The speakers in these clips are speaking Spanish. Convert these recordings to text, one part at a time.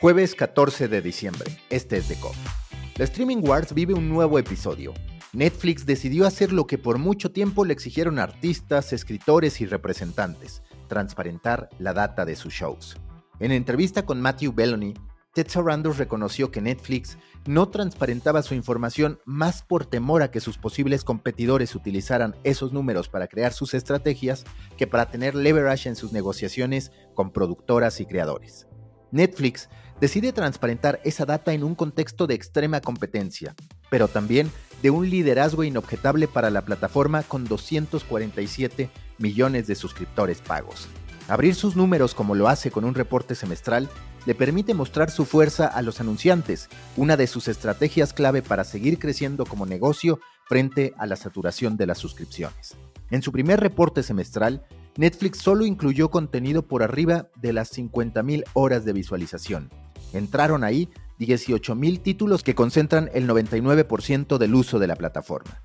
Jueves 14 de diciembre, este es The Coffee. La Streaming Wars vive un nuevo episodio. Netflix decidió hacer lo que por mucho tiempo le exigieron artistas, escritores y representantes, transparentar la data de sus shows. En entrevista con Matthew Bellony, Ted Sarandos reconoció que Netflix no transparentaba su información más por temor a que sus posibles competidores utilizaran esos números para crear sus estrategias que para tener leverage en sus negociaciones con productoras y creadores. Netflix decide transparentar esa data en un contexto de extrema competencia, pero también de un liderazgo inobjetable para la plataforma con 247 millones de suscriptores pagos. Abrir sus números como lo hace con un reporte semestral le permite mostrar su fuerza a los anunciantes, una de sus estrategias clave para seguir creciendo como negocio frente a la saturación de las suscripciones. En su primer reporte semestral, Netflix solo incluyó contenido por arriba de las 50.000 horas de visualización. Entraron ahí 18.000 títulos que concentran el 99% del uso de la plataforma.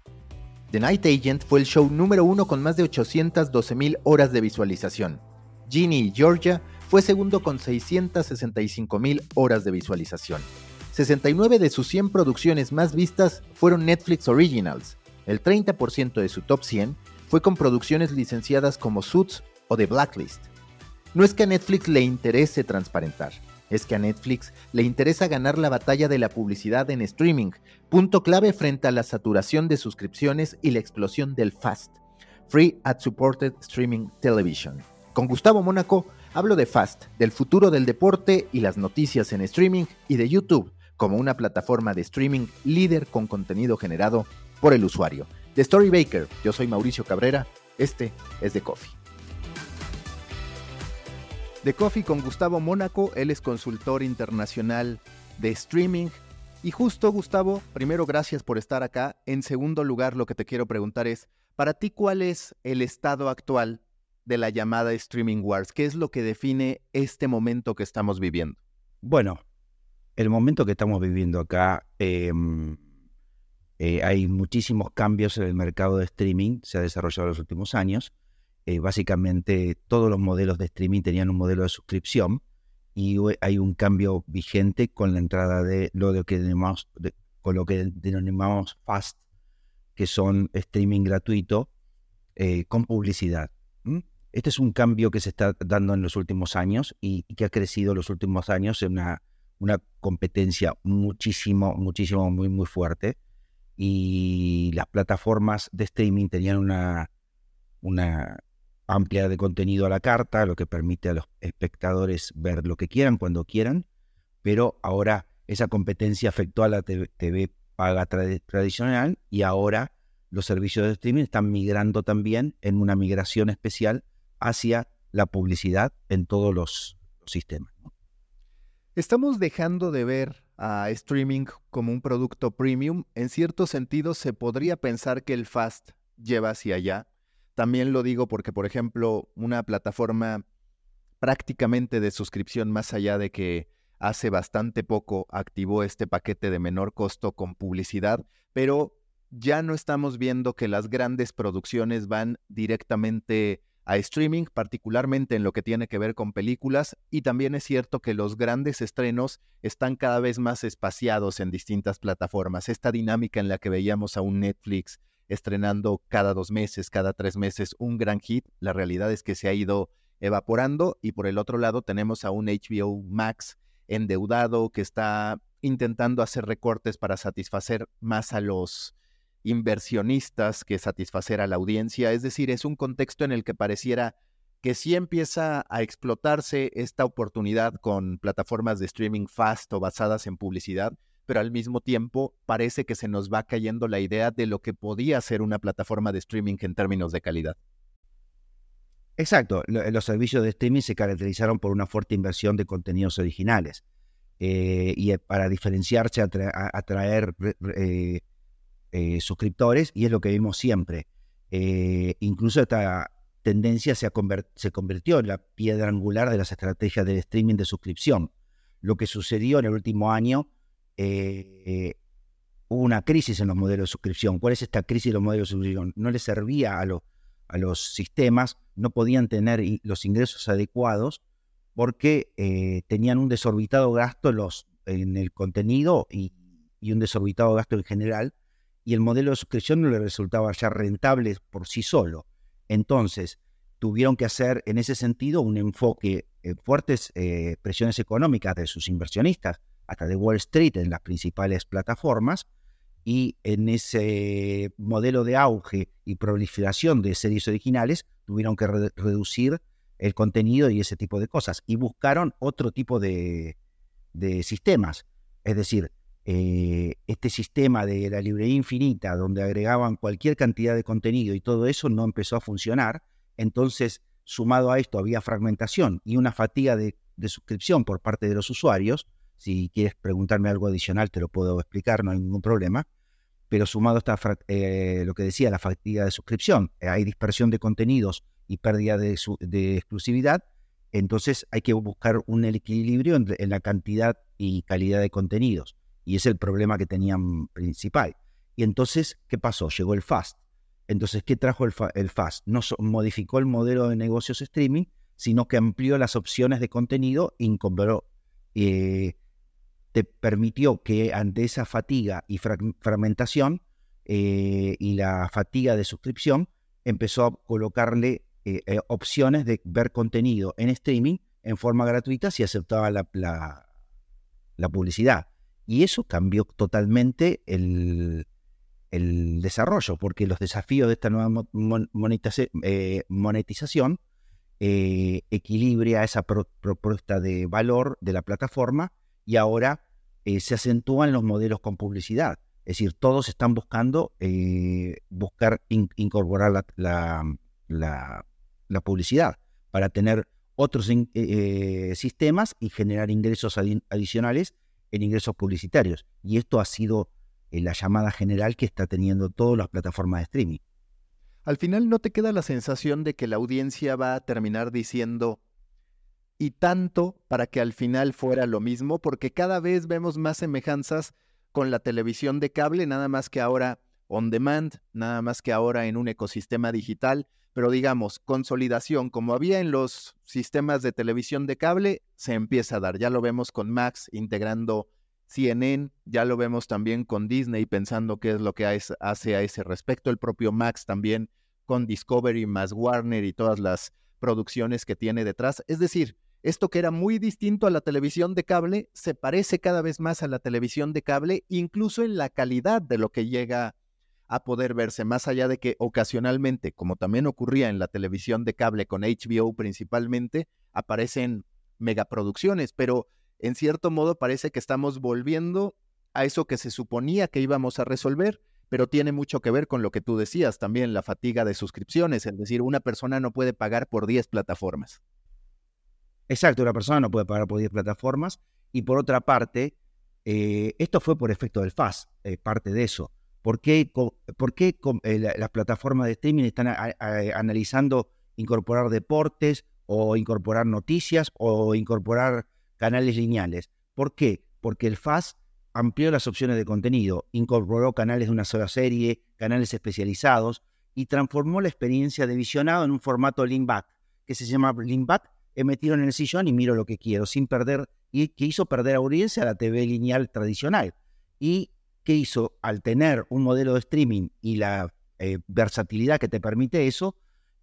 The Night Agent fue el show número uno con más de 812.000 horas de visualización. Ginny y Georgia fue segundo con 665.000 horas de visualización. 69 de sus 100 producciones más vistas fueron Netflix Originals. El 30% de su top 100 fue con producciones licenciadas como Suits o The Blacklist. No es que a Netflix le interese transparentar, es que a Netflix le interesa ganar la batalla de la publicidad en streaming, punto clave frente a la saturación de suscripciones y la explosión del FAST, Free Ad Supported Streaming Television. Con Gustavo Mónaco hablo de FAST, del futuro del deporte y las noticias en streaming y de YouTube como una plataforma de streaming líder con contenido generado por el usuario. De Storybaker, yo soy Mauricio Cabrera, este es The Coffee. The Coffee con Gustavo Mónaco, él es consultor internacional de streaming. Y justo, Gustavo, primero gracias por estar acá. En segundo lugar, lo que te quiero preguntar es, para ti, ¿cuál es el estado actual de la llamada Streaming Wars? ¿Qué es lo que define este momento que estamos viviendo? Bueno, el momento que estamos viviendo acá, em, eh, hay muchísimos cambios en el mercado de streaming, se ha desarrollado en los últimos años. Eh, básicamente todos los modelos de streaming tenían un modelo de suscripción y hay un cambio vigente con la entrada de lo que denominamos, con lo que denominamos fast, que son streaming gratuito eh, con publicidad. Este es un cambio que se está dando en los últimos años y, que ha crecido en los últimos años en una, una competencia muchísimo, muchísimo, muy, muy fuerte y las plataformas de streaming tenían una, una amplia de contenido a la carta, lo que permite a los espectadores ver lo que quieran cuando quieran, pero ahora esa competencia afectó a la TV, paga tradicional y ahora los servicios de streaming están migrando también en una migración especial hacia la publicidad en todos los, sistemas. Estamos dejando de ver a streaming como un producto premium, en cierto sentido se podría pensar que el fast lleva hacia allá. También lo digo porque, por ejemplo, una plataforma prácticamente de suscripción más allá de que hace bastante poco activó este paquete de menor costo con publicidad, pero ya no estamos viendo que las grandes producciones van directamente a streaming, particularmente en lo que tiene que ver con películas, y también es cierto que los grandes estrenos están cada vez más espaciados en distintas plataformas. Esta dinámica en la que veíamos a un Netflix estrenando cada dos meses, cada tres meses un gran hit, la realidad es que se ha ido evaporando y por el otro lado tenemos a un HBO Max endeudado que está intentando hacer recortes para satisfacer más a los inversionistas que satisfacer a la audiencia. Es decir, es un contexto en el que pareciera que sí empieza a explotarse esta oportunidad con plataformas de streaming fast o basadas en publicidad, pero al mismo tiempo parece que se nos va cayendo la idea de lo que podía ser una plataforma de streaming en términos de calidad. Exacto, los servicios de streaming se caracterizaron por una fuerte inversión de contenidos originales eh, y eh, para diferenciarse, atraer eh, suscriptores y es lo que vimos siempre. Incluso esta tendencia se, se, convirtió en la piedra angular de las estrategias del streaming de suscripción. Lo que sucedió en el último año, eh, hubo una crisis en los modelos de suscripción. ¿Cuál es esta crisis de los modelos de suscripción? No les servía a, a los sistemas, no podían tener los ingresos adecuados porque eh, tenían un desorbitado gasto en, el contenido y, un desorbitado gasto en general, y el modelo de suscripción no le resultaba ya rentable por sí solo. Entonces, tuvieron que hacer en ese sentido un enfoque, en fuertes eh, presiones económicas de sus inversionistas, hasta de Wall Street en las principales plataformas, y en ese modelo de auge y proliferación de series originales tuvieron que reducir el contenido y ese tipo de cosas, y buscaron otro tipo de, sistemas, es decir, eh, este sistema de la librería infinita, donde agregaban cualquier cantidad de contenido y todo eso no empezó a funcionar, entonces, sumado a esto, había fragmentación y una fatiga de, suscripción por parte de los usuarios. Si quieres preguntarme algo adicional, te lo puedo explicar, no hay ningún problema. Pero sumado a eh, lo que decía, la fatiga de suscripción, eh, hay dispersión de contenidos y pérdida de, exclusividad, entonces hay que buscar un equilibrio en la cantidad y calidad de contenidos. Y es el problema que tenían principal. Y entonces, ¿qué pasó? Llegó el FAST. Entonces, ¿qué trajo el, FAST? No modificó el modelo de negocios streaming, sino que amplió las opciones de contenido y eh, te permitió que ante esa fatiga y fragmentación eh, y la fatiga de suscripción, empezó a colocarle eh, opciones de ver contenido en streaming en forma gratuita si aceptaba la, publicidad. Y eso cambió totalmente el, desarrollo, porque los desafíos de esta nueva eh, monetización eh, esa propuesta de valor de la plataforma y ahora eh, se acentúan los modelos con publicidad. Es decir, todos están buscando buscar incorporar la, la, publicidad para tener otros sistemas y generar ingresos adicionales en ingresos publicitarios. Y esto ha sido la llamada general que está teniendo todas las plataformas de streaming. Al final no te queda la sensación de que la audiencia va a terminar diciendo y tanto para que al final fuera lo mismo, porque cada vez vemos más semejanzas con la televisión de cable, nada más que ahora on demand, nada más que ahora en un ecosistema digital, pero digamos, consolidación, como había en los sistemas de televisión de cable, se empieza a dar. Ya lo vemos con Max integrando CNN, ya lo vemos también con Disney pensando qué es lo que hace a ese respecto, el propio Max también con Discovery más Warner y todas las producciones que tiene detrás. Es decir, esto que era muy distinto a la televisión de cable se parece cada vez más a la televisión de cable, incluso en la calidad de lo que llega a poder verse, más allá de que ocasionalmente, como también ocurría en la televisión de cable con HBO principalmente, aparecen megaproducciones, pero en cierto modo parece que estamos volviendo a eso que se suponía que íbamos a resolver, pero tiene mucho que ver con lo que tú decías también, la fatiga de suscripciones, es decir, una persona no puede pagar por 10 plataformas. Exacto, una persona no puede pagar por 10 plataformas y por otra parte, eh, esto fue por efecto del FAS, eh, parte de eso. ¿Por qué, por qué eh, las plataformas de streaming están analizando incorporar deportes o incorporar noticias o incorporar canales lineales. ¿Por qué? Porque el FAS amplió las opciones de contenido, incorporó canales de una sola serie, canales especializados y transformó la experiencia de visionado en un formato lean back, que se llama lean back, he metido en el sillón y miro lo que quiero, sin perder, y que hizo perder audiencia a la TV lineal tradicional. Y que hizo, al tener un modelo de streaming y la eh, versatilidad que te permite eso,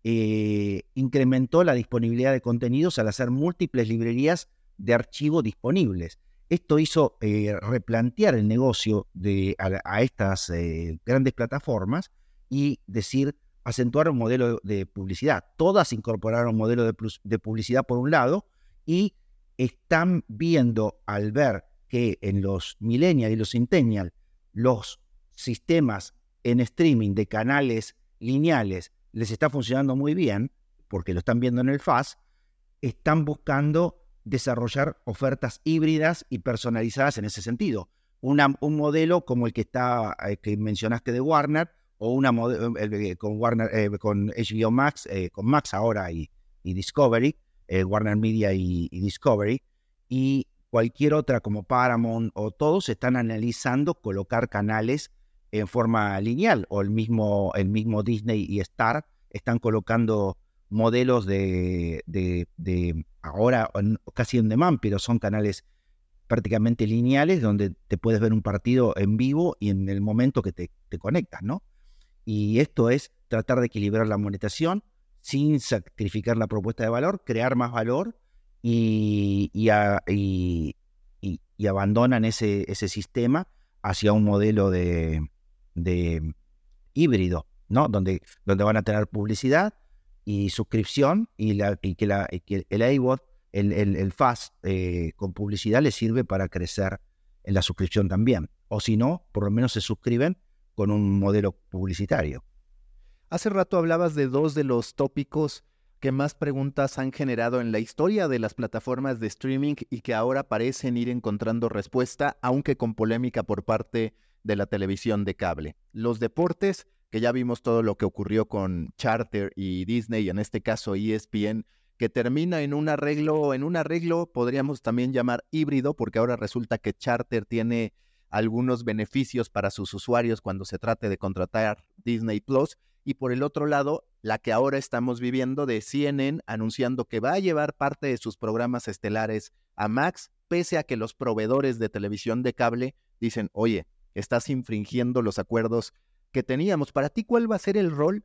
eh, incrementó la disponibilidad de contenidos al hacer múltiples librerías de archivo disponibles. Esto hizo eh, replantear el negocio de, a, estas grandes plataformas y decir, acentuar un modelo de publicidad. Todas incorporaron un modelo de, publicidad por un lado y están viendo al ver que en los millennials y los centennials los sistemas en streaming de canales lineales les está funcionando muy bien, porque lo están viendo en el FAS, están buscando desarrollar ofertas híbridas y personalizadas en ese sentido. Un modelo como el que está eh, que mencionaste de Warner o una eh, con Warner eh, con HBO Max, con Max ahora y, Discovery, Warner Media y, Discovery y cualquier otra como Paramount o todos están analizando colocar canales en forma lineal o el mismo el mismo Disney y Star están colocando modelos de, de, ahora casi en demand, pero son canales prácticamente lineales donde te puedes ver un partido en vivo y en el momento que te conectas, ¿no? Y esto es tratar de equilibrar la monetización sin sacrificar la propuesta de valor, crear más valor y, y, y, abandonan ese, sistema hacia un modelo de, de híbrido, ¿no? Donde, donde van a tener publicidad y suscripción y, la, que, la, que el iBot, el, el, el FAST eh, con publicidad les sirve para crecer en la suscripción también. O si no, por lo menos se suscriben con un modelo publicitario. Hace rato hablabas de dos de los tópicos que más preguntas han generado en la historia de las plataformas de streaming y que ahora parecen ir encontrando respuesta, aunque con polémica por parte de la televisión de cable. Los deportes, que ya vimos todo lo que ocurrió con Charter y Disney, en este caso ESPN, que termina en un arreglo, en un arreglo podríamos también llamar híbrido, porque ahora resulta que Charter tiene algunos beneficios para sus usuarios cuando se trate de contratar Disney Plus. Y por el otro lado, la que ahora estamos viviendo de CNN anunciando que va a llevar parte de sus programas estelares a Max, pese a que los proveedores de televisión de cable dicen, oye, estás infringiendo los acuerdos que teníamos. Para ti, ¿cuál va a ser el rol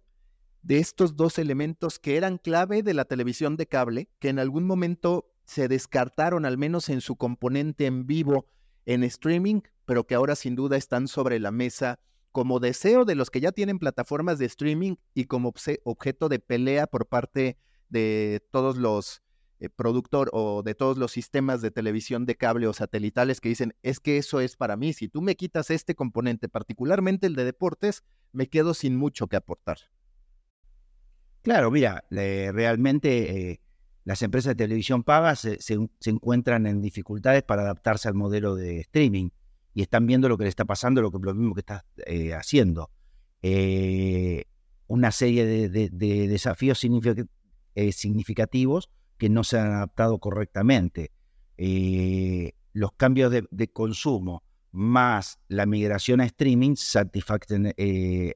de estos dos elementos que eran clave de la televisión de cable, que en algún momento se descartaron, al menos en su componente en vivo, en streaming, pero que ahora sin duda están sobre la mesa como deseo de los que ya tienen plataformas de streaming y como objeto de pelea por parte de todos los eh, productores o de todos los sistemas de televisión de cable o satelitales que dicen, es que eso es para mí, si tú me quitas este componente, particularmente el de deportes, me quedo sin mucho que aportar. Claro, mira, realmente eh, las empresas de televisión pagas se, encuentran en dificultades para adaptarse al modelo de streaming y están viendo lo que le está pasando, lo, que, lo mismo que está eh, haciendo. Eh, una serie de, desafíos eh, significativos que no se han adaptado correctamente. los cambios de, consumo más la migración a streaming satisfacen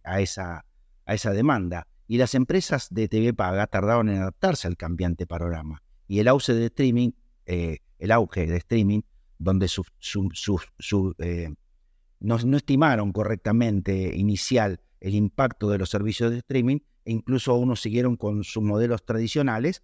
a esa demanda. Y las empresas de TV paga tardaron en adaptarse al cambiante panorama. Y el auge de streaming, el auge de streaming donde eh, no, estimaron correctamente inicial el impacto de los servicios de streaming e incluso unos siguieron con sus modelos tradicionales,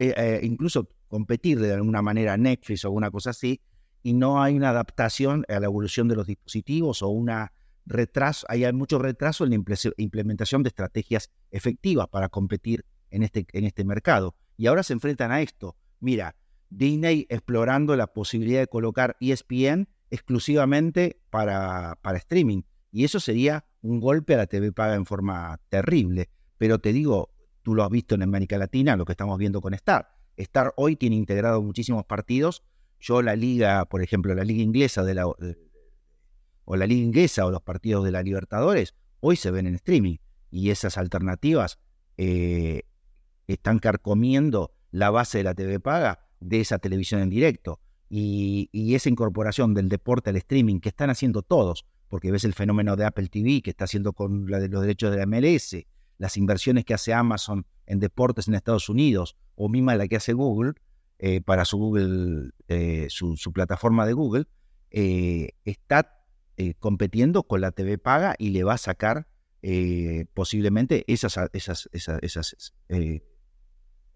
eh, eh, incluso competir de alguna manera Netflix o alguna cosa así, y no hay una adaptación a la evolución de los dispositivos o una retraso, hay mucho retraso en la implementación de estrategias efectivas para competir en este, en este mercado. Y ahora se enfrentan a esto. Mira, Disney explorando la posibilidad de colocar ESPN exclusivamente para, streaming. Y eso sería un golpe a la TV paga en forma terrible. Pero te digo, tú lo has visto en América Latina, lo que estamos viendo con Star. Star hoy tiene integrado muchísimos partidos. Yo la liga, por ejemplo, la liga inglesa de la, o la liga inglesa o los partidos de la Libertadores, hoy se ven en streaming. Y esas alternativas eh, están carcomiendo la base de la TV paga de esa televisión en directo. Y, esa incorporación del deporte al streaming que están haciendo todos, porque ves el fenómeno de Apple TV que está haciendo con la de los derechos de la MLS, las inversiones que hace Amazon en deportes en Estados Unidos, o misma la que hace Google eh, para su Google, eh, su, plataforma de Google, está compitiendo con la TV paga y le va a sacar posiblemente esas, esas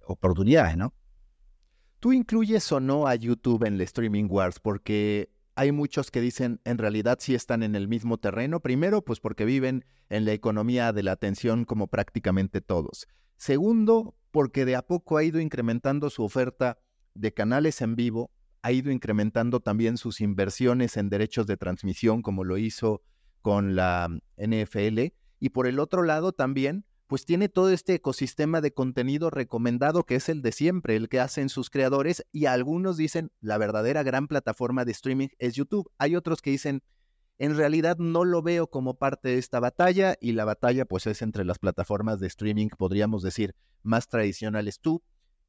oportunidades, ¿no? ¿Tú incluyes o no a YouTube en el Streaming Wars? Porque hay muchos que dicen en realidad sí están en el mismo terreno. Primero, pues porque viven en la economía de la atención como prácticamente todos. Segundo, porque de a poco ha ido incrementando su oferta de canales en vivo, ha ido incrementando también sus inversiones en derechos de transmisión, como lo hizo con la NFL. Y por el otro lado también pues tiene todo este ecosistema de contenido recomendado que es el de siempre, el que hacen sus creadores y algunos dicen la verdadera gran plataforma de streaming es YouTube. Hay otros que dicen en realidad no lo veo como parte de esta batalla y la batalla pues es entre las plataformas de streaming, podríamos decir, más tradicionales. ¿Tú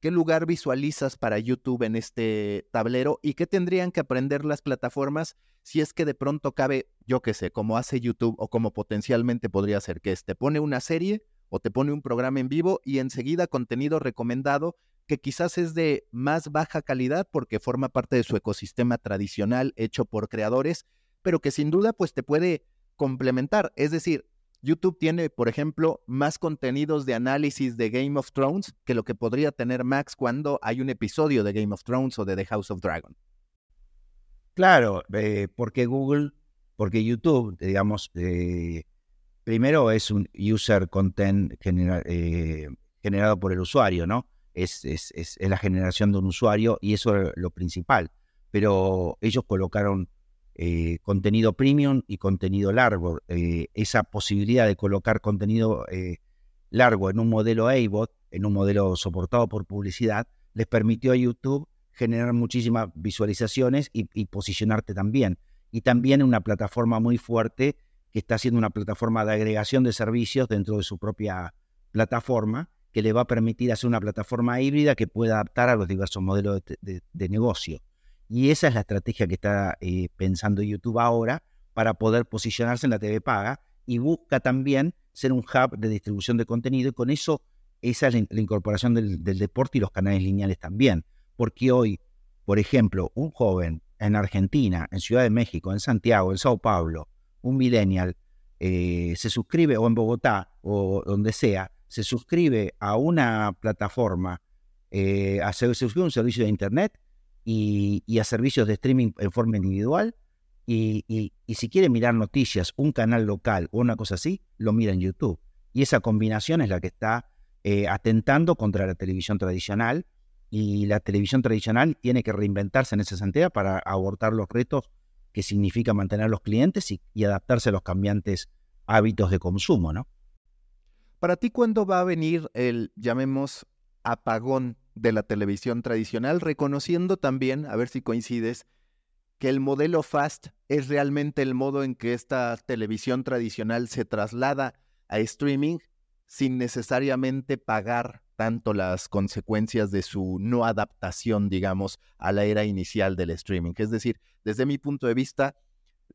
qué lugar visualizas para YouTube en este tablero y qué tendrían que aprender las plataformas si es que de pronto cabe, yo qué sé, como hace YouTube o como potencialmente podría ser que este pone una serie o te pone un programa en vivo y enseguida contenido recomendado que quizás es de más baja calidad porque forma parte de su ecosistema tradicional hecho por creadores, pero que sin duda pues te puede complementar. Es decir, YouTube tiene, por ejemplo, más contenidos de análisis de Game of Thrones que lo que podría tener Max cuando hay un episodio de Game of Thrones o de The House of Dragon. Claro, eh, porque Google, porque YouTube, digamos, eh, primero es un user content eh, generado por el usuario, ¿no? Es, es, es, la generación de un usuario y eso es lo principal. Pero ellos colocaron contenido premium y contenido largo. esa posibilidad de colocar contenido largo en un modelo ABOT, en un modelo soportado por publicidad, les permitió a YouTube generar muchísimas visualizaciones y, posicionarte también. Y también una plataforma muy fuerte que está haciendo una plataforma de agregación de servicios dentro de su propia plataforma, que le va a permitir hacer una plataforma híbrida que pueda adaptar a los diversos modelos de, negocio. Y esa es la estrategia que está eh, pensando YouTube ahora para poder posicionarse en la TV paga y busca también ser un hub de distribución de contenido y con eso esa es la, incorporación del, deporte y los canales lineales también. Porque hoy, por ejemplo, un joven en Argentina, en Ciudad de México, en Santiago, en Sao Paulo, un millennial, eh, se suscribe, o en Bogotá, o donde sea, se suscribe a una plataforma, eh, se suscribe a un servicio de Internet y, a servicios de streaming en forma individual, y, si quiere mirar noticias, un canal local o una cosa así, lo mira en YouTube. Y esa combinación es la que está eh, atentando contra la televisión tradicional y la televisión tradicional tiene que reinventarse en esa sentido para abordar los retos que significa mantener a los clientes y, adaptarse a los cambiantes hábitos de consumo, ¿no? Para ti, ¿cuándo va a venir el, llamemos, apagón de la televisión tradicional, reconociendo también, a ver si coincides, que el modelo FAST es realmente el modo en que esta televisión tradicional se traslada a streaming sin necesariamente pagar tanto las consecuencias de su no adaptación, digamos, a la era inicial del streaming. Es decir, desde mi punto de vista,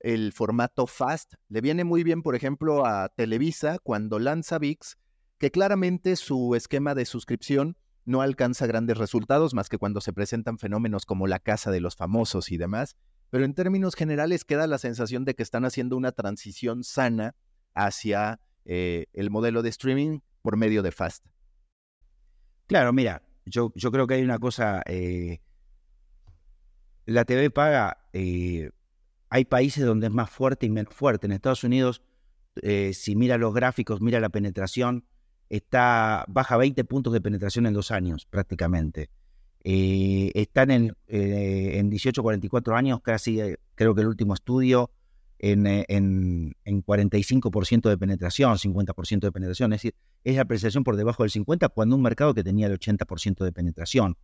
el formato fast le viene muy bien, por ejemplo, a Televisa cuando lanza VIX, que claramente su esquema de suscripción no alcanza grandes resultados más que cuando se presentan fenómenos como la casa de los famosos y demás, pero en términos generales queda la sensación de que están haciendo una transición sana hacia eh, el modelo de streaming por medio de Fast. Claro, mira, yo, yo creo que hay una cosa, eh, la TV paga, eh, hay países donde es más fuerte y menos fuerte. En Estados Unidos, si mira los gráficos, mira la penetración, está baja 20 puntos de penetración en dos años prácticamente. están en, en 18, 44 años, casi creo que el último estudio en, eh, en, 45% de penetración, 50% de penetración. Es decir, es la apreciación por debajo del 50% cuando un mercado que tenía el 80% de penetración.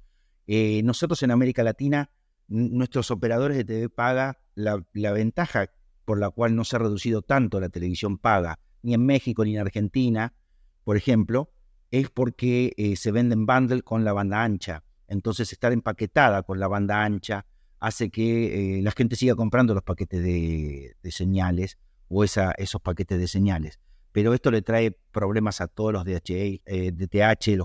Eh, nosotros en América Latina, nuestros operadores de TV paga, la, ventaja por la cual no se ha reducido tanto la televisión paga, ni en México ni en Argentina, por ejemplo, es porque eh, se venden bundle con la banda ancha. Entonces, estar empaquetada con la banda ancha, hace que eh, la gente siga comprando los paquetes de, señales o esa, esos paquetes de señales. Pero esto le trae problemas a todos los DHA, eh, DTH,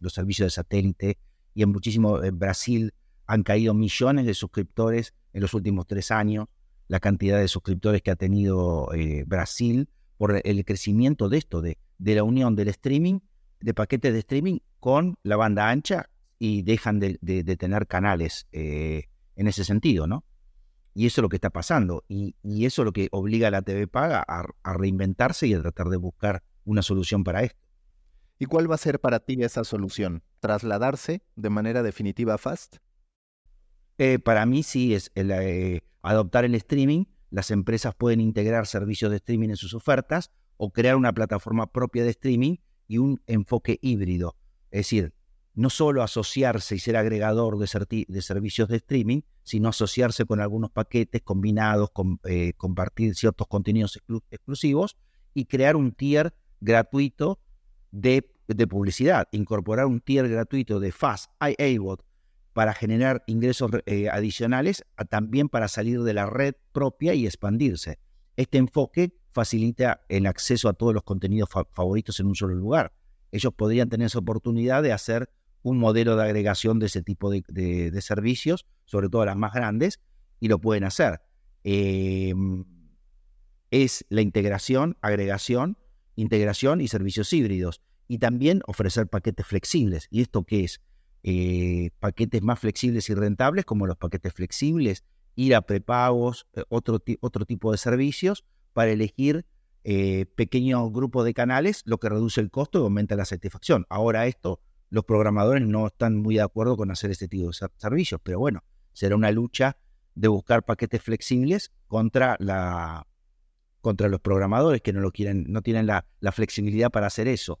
los, servicios de satélite, y en muchísimo, Brasil han caído millones de suscriptores en los últimos tres años, la cantidad de suscriptores que ha tenido eh, Brasil por el crecimiento de esto, de, de la unión del streaming, de paquetes de streaming con la banda ancha y dejan de, de, tener canales en ese sentido, ¿no? Y eso es lo que está pasando. Y, eso es lo que obliga a la TV Paga a, reinventarse y a tratar de buscar una solución para esto. ¿Y cuál va a ser para ti esa solución? ¿Trasladarse de manera definitiva a Fast? Eh, para mí sí, es eh, adoptar el streaming. Las empresas pueden integrar servicios de streaming en sus ofertas o crear una plataforma propia de streaming y un enfoque híbrido. Es decir, no solo asociarse y ser agregador de, servicios de streaming, sino asociarse con algunos paquetes combinados, eh, compartir ciertos contenidos exclusivos y crear un tier gratuito de, publicidad, incorporar un tier gratuito de Fast iAbot para generar ingresos eh, adicionales, también para salir de la red propia y expandirse. Este enfoque facilita el acceso a todos los contenidos favoritos en un solo lugar. Ellos podrían tener esa oportunidad de hacer un modelo de agregación de ese tipo de, servicios, sobre todo las más grandes, y lo pueden hacer. Em, es la integración, agregación, integración y servicios híbridos. Y también ofrecer paquetes flexibles. ¿Y esto qué es? Eh, paquetes más flexibles y rentables, como los paquetes flexibles, ir a prepagos, eh, otro, otro tipo de servicios, para elegir eh, pequeños grupos de canales, lo que reduce el costo y aumenta la satisfacción. Ahora esto, los programadores no están muy de acuerdo con hacer este tipo de servicios, pero bueno, será una lucha de buscar paquetes flexibles contra la contra los programadores que no lo quieren, no tienen la, la flexibilidad para hacer eso.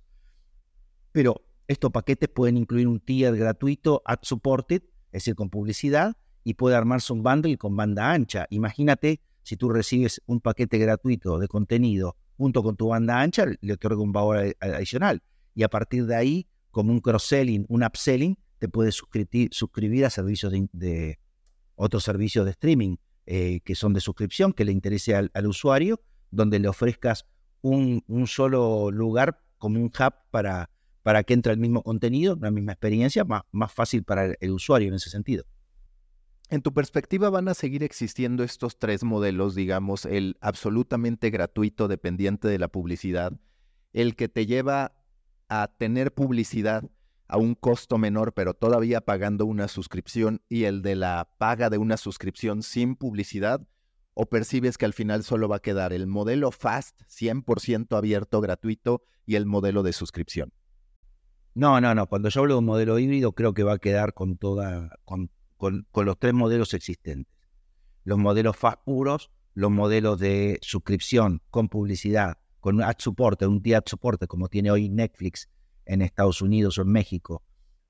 Pero estos paquetes pueden incluir un tier gratuito ad supported, es decir, con publicidad, y puede armarse un bundle con banda ancha. Imagínate si tú recibes un paquete gratuito de contenido junto con tu banda ancha, le otorga un valor adicional. Y a partir de ahí, como un cross-selling, un upselling, te puedes suscribir, a servicios de, otros servicios de streaming eh, que son de suscripción, que le interese al, usuario, donde le ofrezcas un, solo lugar como un hub para, para que entre el mismo contenido, la misma experiencia, más, fácil para el, usuario en ese sentido. En tu perspectiva, ¿van a seguir existiendo estos tres modelos, digamos, el absolutamente gratuito dependiente de la publicidad, el que te lleva a tener publicidad a un costo menor, pero todavía pagando una suscripción, y el de la paga de una suscripción sin publicidad? ¿O percibes que al final solo va a quedar el modelo fast, 100% abierto, gratuito, y el modelo de suscripción? No, no, no. Cuando yo hablo de un modelo híbrido, creo que va a quedar con toda, con, los tres modelos existentes. Los modelos fast puros, los modelos de suscripción con publicidad, con ad support, un ad support como tiene hoy Netflix en Estados Unidos o en México,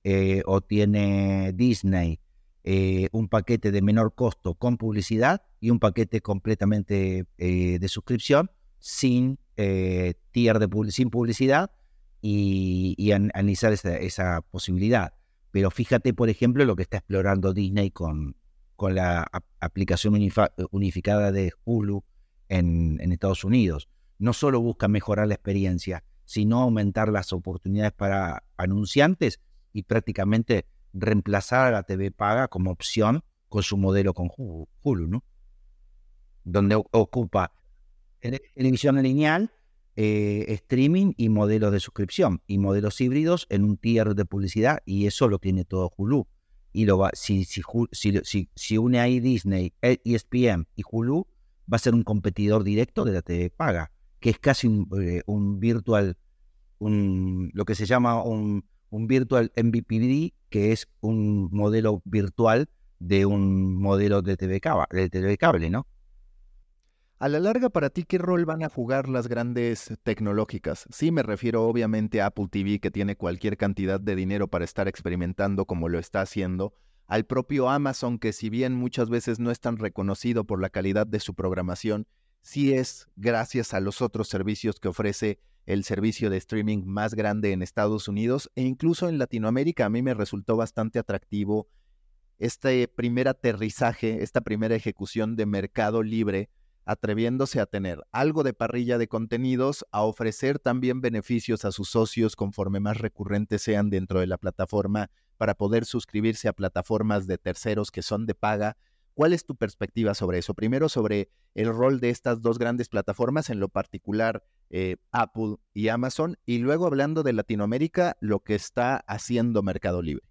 eh, o tiene Disney, eh, un paquete de menor costo con publicidad y un paquete completamente eh, de suscripción sin tier de sin publicidad y, analizar esa, posibilidad. Pero fíjate, por ejemplo, lo que está explorando Disney con, con la aplicación unificada de Hulu en, en Estados Unidos no solo busca mejorar la experiencia, sino aumentar las oportunidades para anunciantes y prácticamente reemplazar a la TV paga como opción con su modelo con Hulu, ¿no? Donde ocupa televisión lineal, eh, streaming y modelos de suscripción y modelos híbridos en un tier de publicidad y eso lo tiene todo Hulu. Y lo va, si, si, si, si une ahí Disney, ESPN y Hulu, va a ser un competidor directo de la TV paga que es casi un, eh, virtual, un, lo que se llama un, un virtual MVPD, que es un modelo virtual de un modelo de TV, cable, de cable, ¿no? A la larga, para ti, ¿qué rol van a jugar las grandes tecnológicas? Sí, me refiero obviamente a Apple TV, que tiene cualquier cantidad de dinero para estar experimentando como lo está haciendo, al propio Amazon, que si bien muchas veces no es tan reconocido por la calidad de su programación, sí es gracias a los otros servicios que ofrece el servicio de streaming más grande en Estados Unidos e incluso en Latinoamérica. A mí me resultó bastante atractivo este primer aterrizaje, esta primera ejecución de mercado libre, atreviéndose a tener algo de parrilla de contenidos, a ofrecer también beneficios a sus socios conforme más recurrentes sean dentro de la plataforma para poder suscribirse a plataformas de terceros que son de paga ¿Cuál es tu perspectiva sobre eso? Primero sobre el rol de estas dos grandes plataformas, en lo particular eh, Apple y Amazon, y luego hablando de Latinoamérica, lo que está haciendo Mercado Libre.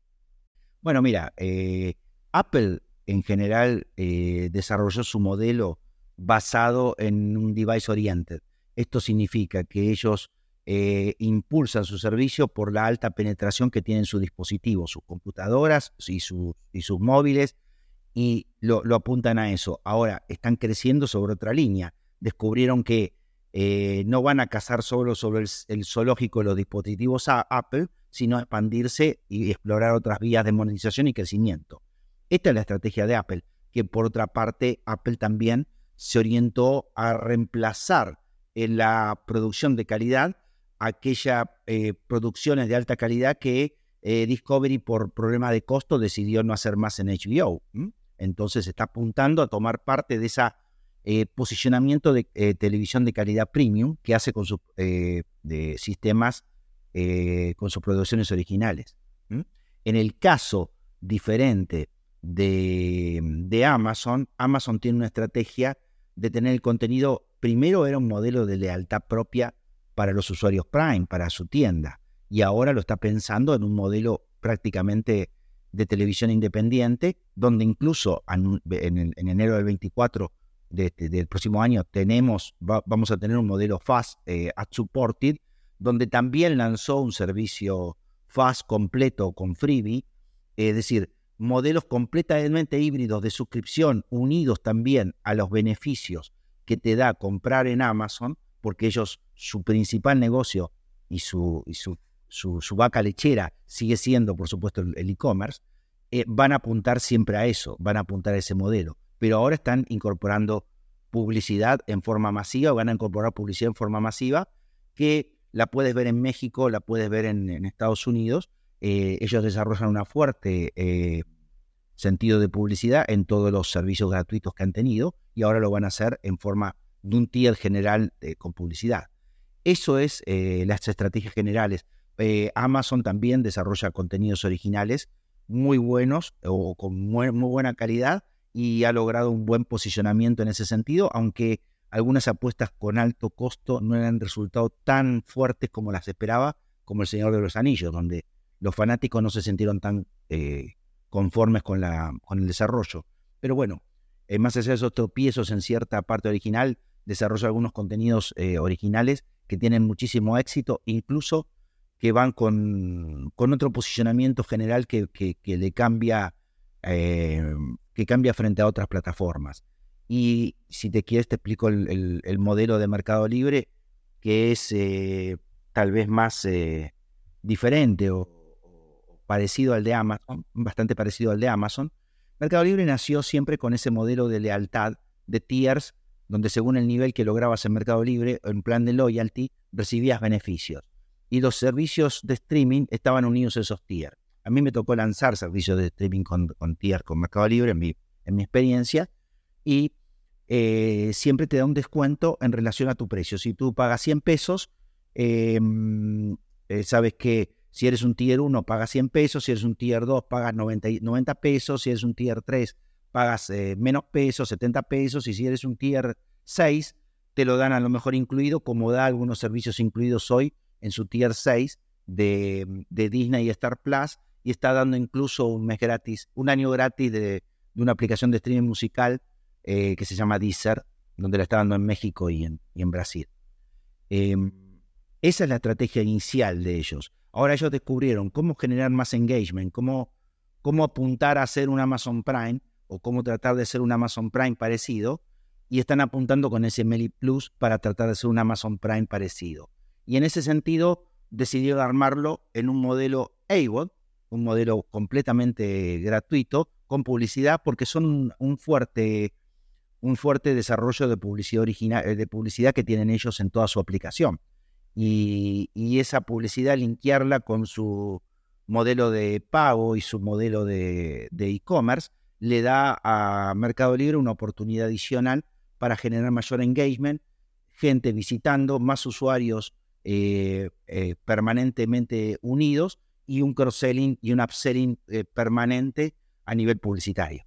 Bueno, mira, eh, Apple en general eh, desarrolló su modelo basado en un device oriented. Esto significa que ellos impulsan su servicio por la alta penetración que tienen sus dispositivos, sus computadoras y, sus móviles y lo, apuntan a eso. Ahora están creciendo sobre otra línea. Descubrieron que eh, no van a cazar solo sobre el, zoológico los dispositivos a Apple, sino expandirse y explorar otras vías de monetización y crecimiento. Esta es la estrategia de Apple, que por otra parte Apple también se orientó a reemplazar en la producción de calidad aquellas eh, producciones de alta calidad que eh, Discovery por problema de costo decidió no hacer más en HBO. Entonces está apuntando a tomar parte de esa eh, posicionamiento de televisión de calidad premium que hace con sus sistemas, con sus producciones originales. En el caso diferente de, de Amazon, Amazon tiene una estrategia de tener el contenido, primero era un modelo de lealtad propia para los usuarios Prime, para su tienda, y ahora lo está pensando en un modelo prácticamente de televisión independiente, donde incluso en, enero del 24 del próximo año tenemos, vamos a tener un modelo Fast eh, Ad Supported, donde también lanzó un servicio Fast completo con Freebie, es decir, modelos completamente híbridos de suscripción unidos también a los beneficios que te da comprar en Amazon, porque ellos, su principal negocio y su, y su, su, vaca lechera sigue siendo, por supuesto, el e-commerce, eh, van a apuntar siempre a eso, van a apuntar a ese modelo. Pero ahora están incorporando publicidad en forma masiva, van a incorporar publicidad en forma masiva, que la puedes ver en México, la puedes ver en Estados Unidos, eh, ellos desarrollan un fuerte eh, sentido de publicidad en todos los servicios gratuitos que han tenido y ahora lo van a hacer en forma de un tier general eh, con publicidad. Eso es las estrategias generales. Amazon también desarrolla contenidos originales muy buenos o con muy, buena calidad y ha logrado un buen posicionamiento en ese sentido, aunque algunas apuestas con alto costo no han resultado tan fuertes como las esperaba, como El Señor de los Anillos, donde los fanáticos no se sintieron tan eh, conformes con, la, con el desarrollo. Pero bueno, eh, más allá de esos tropiezos en cierta parte original, desarrolla algunos contenidos eh, originales que tienen muchísimo éxito, incluso que van con, con otro posicionamiento general que, que, le cambia, que cambia frente a otras plataformas. Y si te quieres, te explico el, el modelo de Mercado Libre, que es tal vez más diferente o, parecido al de Amazon, bastante parecido al de Amazon, Mercado Libre nació siempre con ese modelo de lealtad de tiers, donde según el nivel que lograbas en Mercado Libre, en plan de loyalty, recibías beneficios. Y los servicios de streaming estaban unidos a esos tiers. A mí me tocó lanzar servicios de streaming con, con tiers con Mercado Libre en mi, en mi experiencia y eh, siempre te da un descuento en relación a tu precio. Si tú pagas 100 pesos, em, eh, sabes que si eres un tier 1, pagas 100 pesos. Si eres un tier 2, pagas 90, 90 pesos. Si eres un tier 3, pagas eh, menos pesos, 70 pesos. Y si eres un tier 6, te lo dan a lo mejor incluido, como da algunos servicios incluidos hoy en su tier 6 de, Disney y Star Plus. Y está dando incluso un mes gratis, un año gratis de, una aplicación de streaming musical eh, que se llama Deezer, donde la está dando en México y en, y en Brasil. Em, esa es la estrategia inicial de ellos. Ahora ellos descubrieron cómo generar más engagement, cómo, cómo apuntar a ser un Amazon Prime o cómo tratar de ser un Amazon Prime parecido y están apuntando con ese Meli Plus para tratar de ser un Amazon Prime parecido. Y en ese sentido decidieron armarlo en un modelo AWOD, un modelo completamente gratuito, con publicidad, porque son un, fuerte, un fuerte desarrollo de publicidad, original, de publicidad que tienen ellos en toda su aplicación y, esa publicidad linkearla con su modelo de pago y su modelo de e-commerce, le da a Mercado Libre una oportunidad adicional para generar mayor engagement, gente visitando, más usuarios eh, eh, permanentemente unidos y un cross-selling y un upselling eh, permanente a nivel publicitario.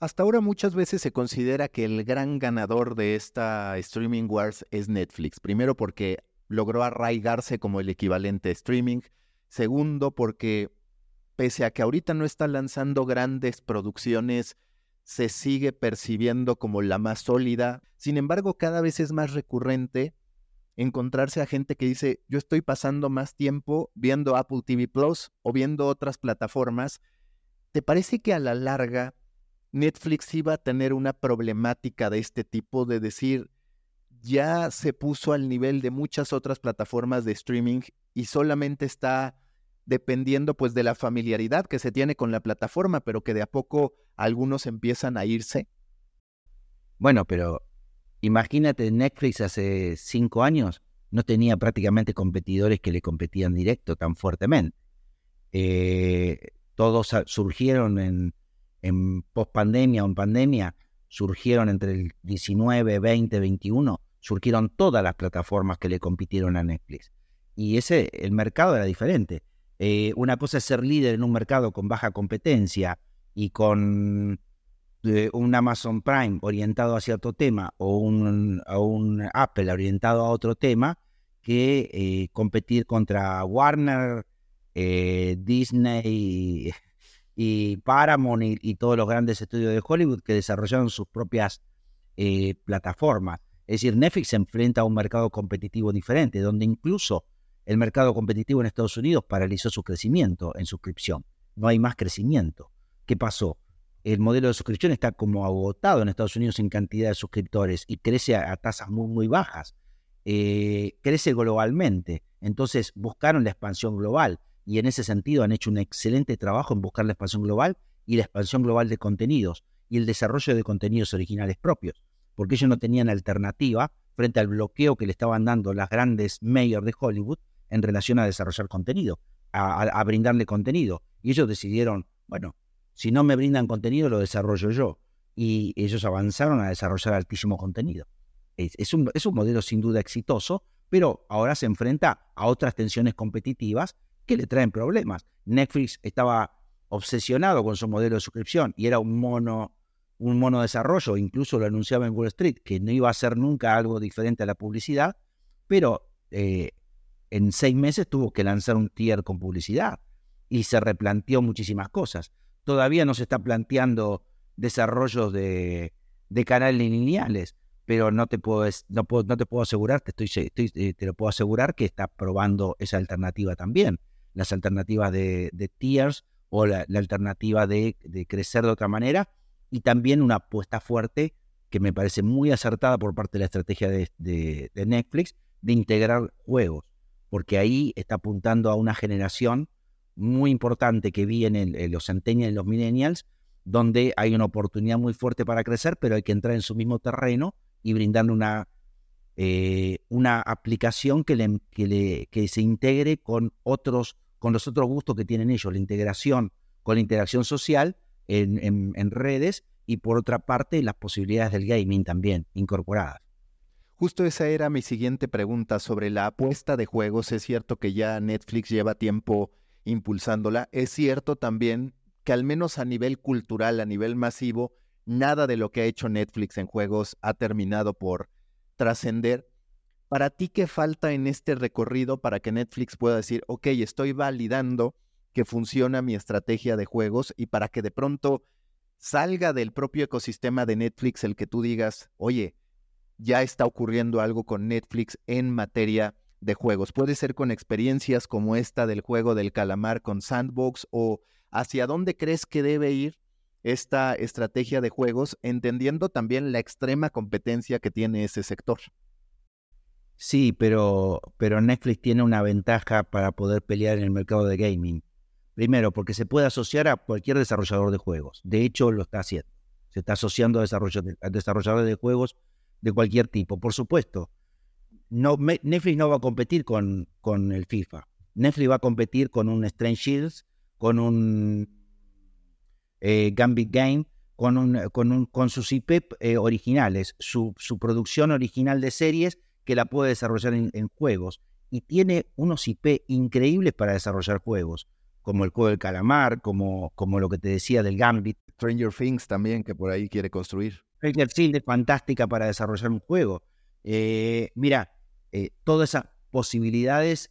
Hasta ahora muchas veces se considera que el gran ganador de esta streaming wars es Netflix. Primero porque logró arraigarse como el equivalente a streaming. Segundo porque pese a que ahorita no está lanzando grandes producciones, se sigue percibiendo como la más sólida. Sin embargo, cada vez es más recurrente encontrarse a gente que dice, yo estoy pasando más tiempo viendo Apple TV Plus o viendo otras plataformas. ¿Te parece que a la larga Netflix iba a tener una problemática de este tipo de decir, ya se puso al nivel de muchas otras plataformas de streaming y solamente está dependiendo pues de la familiaridad que se tiene con la plataforma, pero que de a poco algunos empiezan a irse. Bueno, pero imagínate, Netflix hace cinco años no tenía prácticamente competidores que le competían directo tan fuertemente. Eh, todos surgieron en, en post pandemia o en pandemia surgieron entre el 19, 20, 21, surgieron todas las plataformas que le compitieron a Netflix. Y ese, el mercado era diferente. Eh, una cosa es ser líder en un mercado con baja competencia y con eh, un Amazon Prime orientado hacia otro tema o un, un Apple orientado a otro tema que eh, competir contra Warner, Disney y Paramount y, todos los grandes estudios de Hollywood que desarrollaron sus propias plataformas. Es decir, Netflix se enfrenta a un mercado competitivo diferente, donde incluso el mercado competitivo en Estados Unidos paralizó su crecimiento en suscripción. No hay más crecimiento. ¿Qué pasó? El modelo de suscripción está como agotado en Estados Unidos en cantidad de suscriptores y crece a, tasas muy, muy bajas. Eh, crece globalmente. Entonces buscaron la expansión global y en ese sentido han hecho un excelente trabajo en buscar la expansión global y la expansión global de contenidos y el desarrollo de contenidos originales propios, porque ellos no tenían alternativa frente al bloqueo que le estaban dando las grandes mayors de Hollywood en relación a desarrollar contenido, a, brindarle contenido. Y ellos decidieron, bueno, si no me brindan contenido, lo desarrollo yo. Y ellos avanzaron a desarrollar altísimo contenido. Es, un, es un modelo sin duda exitoso, pero ahora se enfrenta a otras tensiones competitivas que le traen problemas. Netflix estaba obsesionado con su modelo de suscripción y era un mono, un mono desarrollo, incluso lo anunciaba en Wall Street, que no iba a ser nunca algo diferente a la publicidad, pero eh, en seis meses tuvo que lanzar un tier con publicidad y se replanteó muchísimas cosas. Todavía no se está planteando desarrollos de, canales lineales, pero no te puedo, no, no te puedo asegurar, te, estoy, eh, te lo puedo asegurar que está probando esa alternativa también. Las alternativas de, tiers o la, alternativa de, crecer de otra manera. Y también una apuesta fuerte que me parece muy acertada por parte de la estrategia de Netflix de integrar juegos porque ahí está apuntando a una generación muy importante que viene en, los centennials y los millennials, donde hay una oportunidad muy fuerte para crecer, pero hay que entrar en su mismo terreno y brindarle una, eh, una aplicación que, le, que, que se integre con, otros, con los otros gustos que tienen ellos, la integración con la interacción social en, en redes y por otra parte las posibilidades del gaming también incorporadas. Justo esa era mi siguiente pregunta sobre la apuesta de juegos. Es cierto que ya Netflix lleva tiempo impulsándola. Es cierto también que al menos a nivel cultural, a nivel masivo, nada de lo que ha hecho Netflix en juegos ha terminado por trascender. Para ti, ¿qué falta en este recorrido para que Netflix pueda decir, ok, estoy validando que funciona mi estrategia de juegos y para que de pronto salga del propio ecosistema de Netflix el que tú digas, oye, ya está ocurriendo algo con Netflix en materia de juegos. Puede ser con experiencias como esta del juego del calamar con Sandbox o hacia dónde crees que debe ir esta estrategia de juegos, entendiendo también la extrema competencia que tiene ese sector. Sí, pero, pero Netflix tiene una ventaja para poder pelear en el mercado de gaming. Primero, porque se puede asociar a cualquier desarrollador de juegos. De hecho, lo está haciendo. Se está asociando a, desarrolladores de juegos de cualquier tipo. Por supuesto, Netflix no va a competir con, con el FIFA. Netflix va a competir con un Strange Shields, con un eh, Gambit Game, con, un, con, un, con sus IP eh, originales, su, su, producción original de series que la puede desarrollar en, juegos. Y tiene unos IP increíbles para desarrollar juegos, como el juego del calamar, como, como lo que te decía del Gambit. Stranger Things también, que por ahí quiere construir. Field es fantástica para desarrollar un juego. Eh, mira, eh, todas esas posibilidades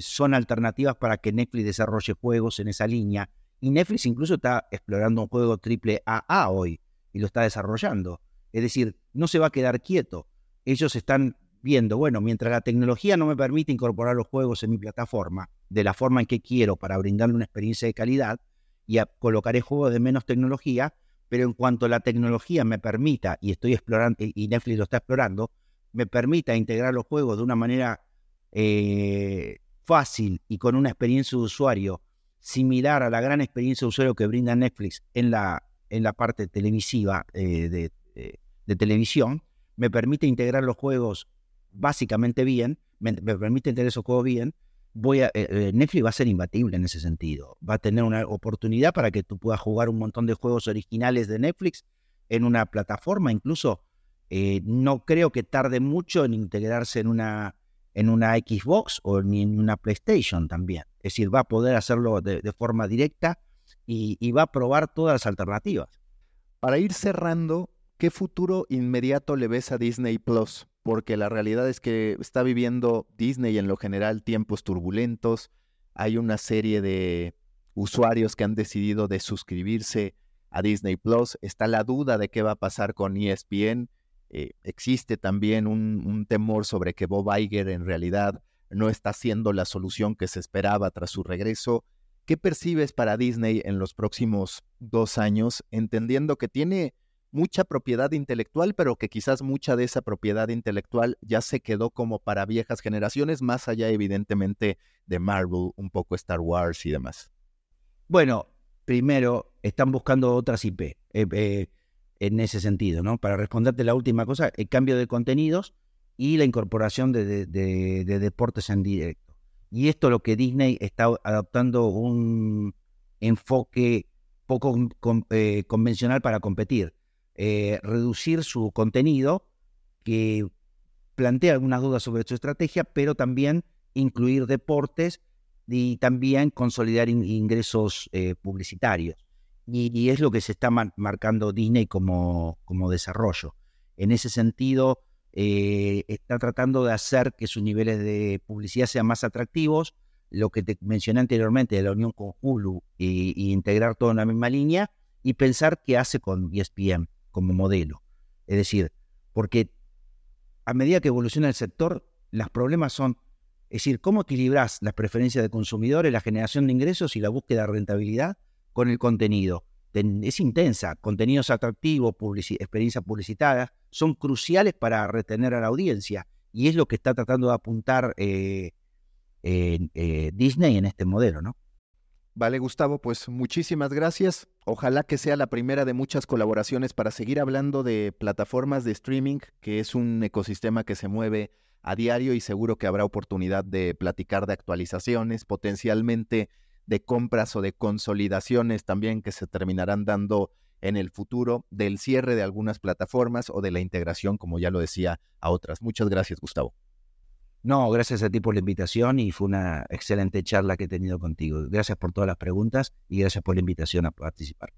son alternativas para que Netflix desarrolle juegos en esa línea. Y Netflix incluso está explorando un juego triple AA hoy y lo está desarrollando. Es decir, no se va a quedar quieto. Ellos están viendo, bueno, mientras la tecnología no me permite incorporar los juegos en mi plataforma de la forma en que quiero para brindarle una experiencia de calidad y colocaré juegos de menos tecnología, pero en cuanto la tecnología me permita, y estoy explorando, y Netflix lo está explorando, me permita integrar los juegos de una manera eh, fácil y con una experiencia de usuario similar a la gran experiencia de usuario que brinda Netflix en la, en la parte televisiva eh, de, televisión, me permite integrar los juegos básicamente bien, me, me permite integrar esos juegos bien, voy a, eh, eh, Netflix va a ser imbatible en ese sentido. Va a tener una oportunidad para que tú puedas jugar un montón de juegos originales de Netflix en una plataforma, incluso eh, no creo que tarde mucho en integrarse en una, en una Xbox o ni en una PlayStation también. Es decir, va a poder hacerlo de, forma directa y, va a probar todas las alternativas. Para ir cerrando, ¿qué futuro inmediato le ves a Disney Plus? Porque la realidad es que está viviendo Disney en lo general tiempos turbulentos. Hay una serie de usuarios que han decidido de suscribirse a Disney Plus. Está la duda de qué va a pasar con ESPN. Eh, existe también un, temor sobre que Bob Iger en realidad no está siendo la solución que se esperaba tras su regreso. ¿Qué percibes para Disney en los próximos dos años, entendiendo que tiene mucha propiedad intelectual, pero que quizás mucha de esa propiedad intelectual ya se quedó como para viejas generaciones, más allá evidentemente de Marvel, un poco Star Wars y demás? Bueno, primero, están buscando otras IP eh, eh, en ese sentido, ¿no? Para responderte la última cosa, el cambio de contenidos y la incorporación de, deportes en directo. Y esto lo que Disney está adoptando un enfoque poco eh, convencional para competir. reducir su contenido, que plantea algunas dudas sobre su estrategia, pero también incluir deportes y también consolidar ingresos eh, publicitarios. Y, es lo que se está marcando Disney como, como desarrollo. En ese sentido, eh, está tratando de hacer que sus niveles de publicidad sean más atractivos, lo que te mencioné anteriormente de la unión con Hulu y, integrar todo en la misma línea y pensar qué hace con ESPN como modelo. Es decir, porque a medida que evoluciona el sector, los problemas son es decir, ¿cómo equilibras las preferencias de consumidores, la generación de ingresos y la búsqueda de rentabilidad con el contenido? Es intensa, contenidos atractivos, experiencias publicitarias, son cruciales para retener a la audiencia y es lo que está tratando de apuntar eh, eh, Disney en este modelo, ¿no? Vale, Gustavo, pues muchísimas gracias. Ojalá que sea la primera de muchas colaboraciones para seguir hablando de plataformas de streaming, que es un ecosistema que se mueve a diario y seguro que habrá oportunidad de platicar de actualizaciones, potencialmente de compras o de consolidaciones también que se terminarán dando en el futuro, del cierre de algunas plataformas o de la integración, como ya lo decía, a otras. Muchas gracias, Gustavo. No, gracias a ti por la invitación y fue una excelente charla que he tenido contigo. Gracias por todas las preguntas y gracias por la invitación a participar.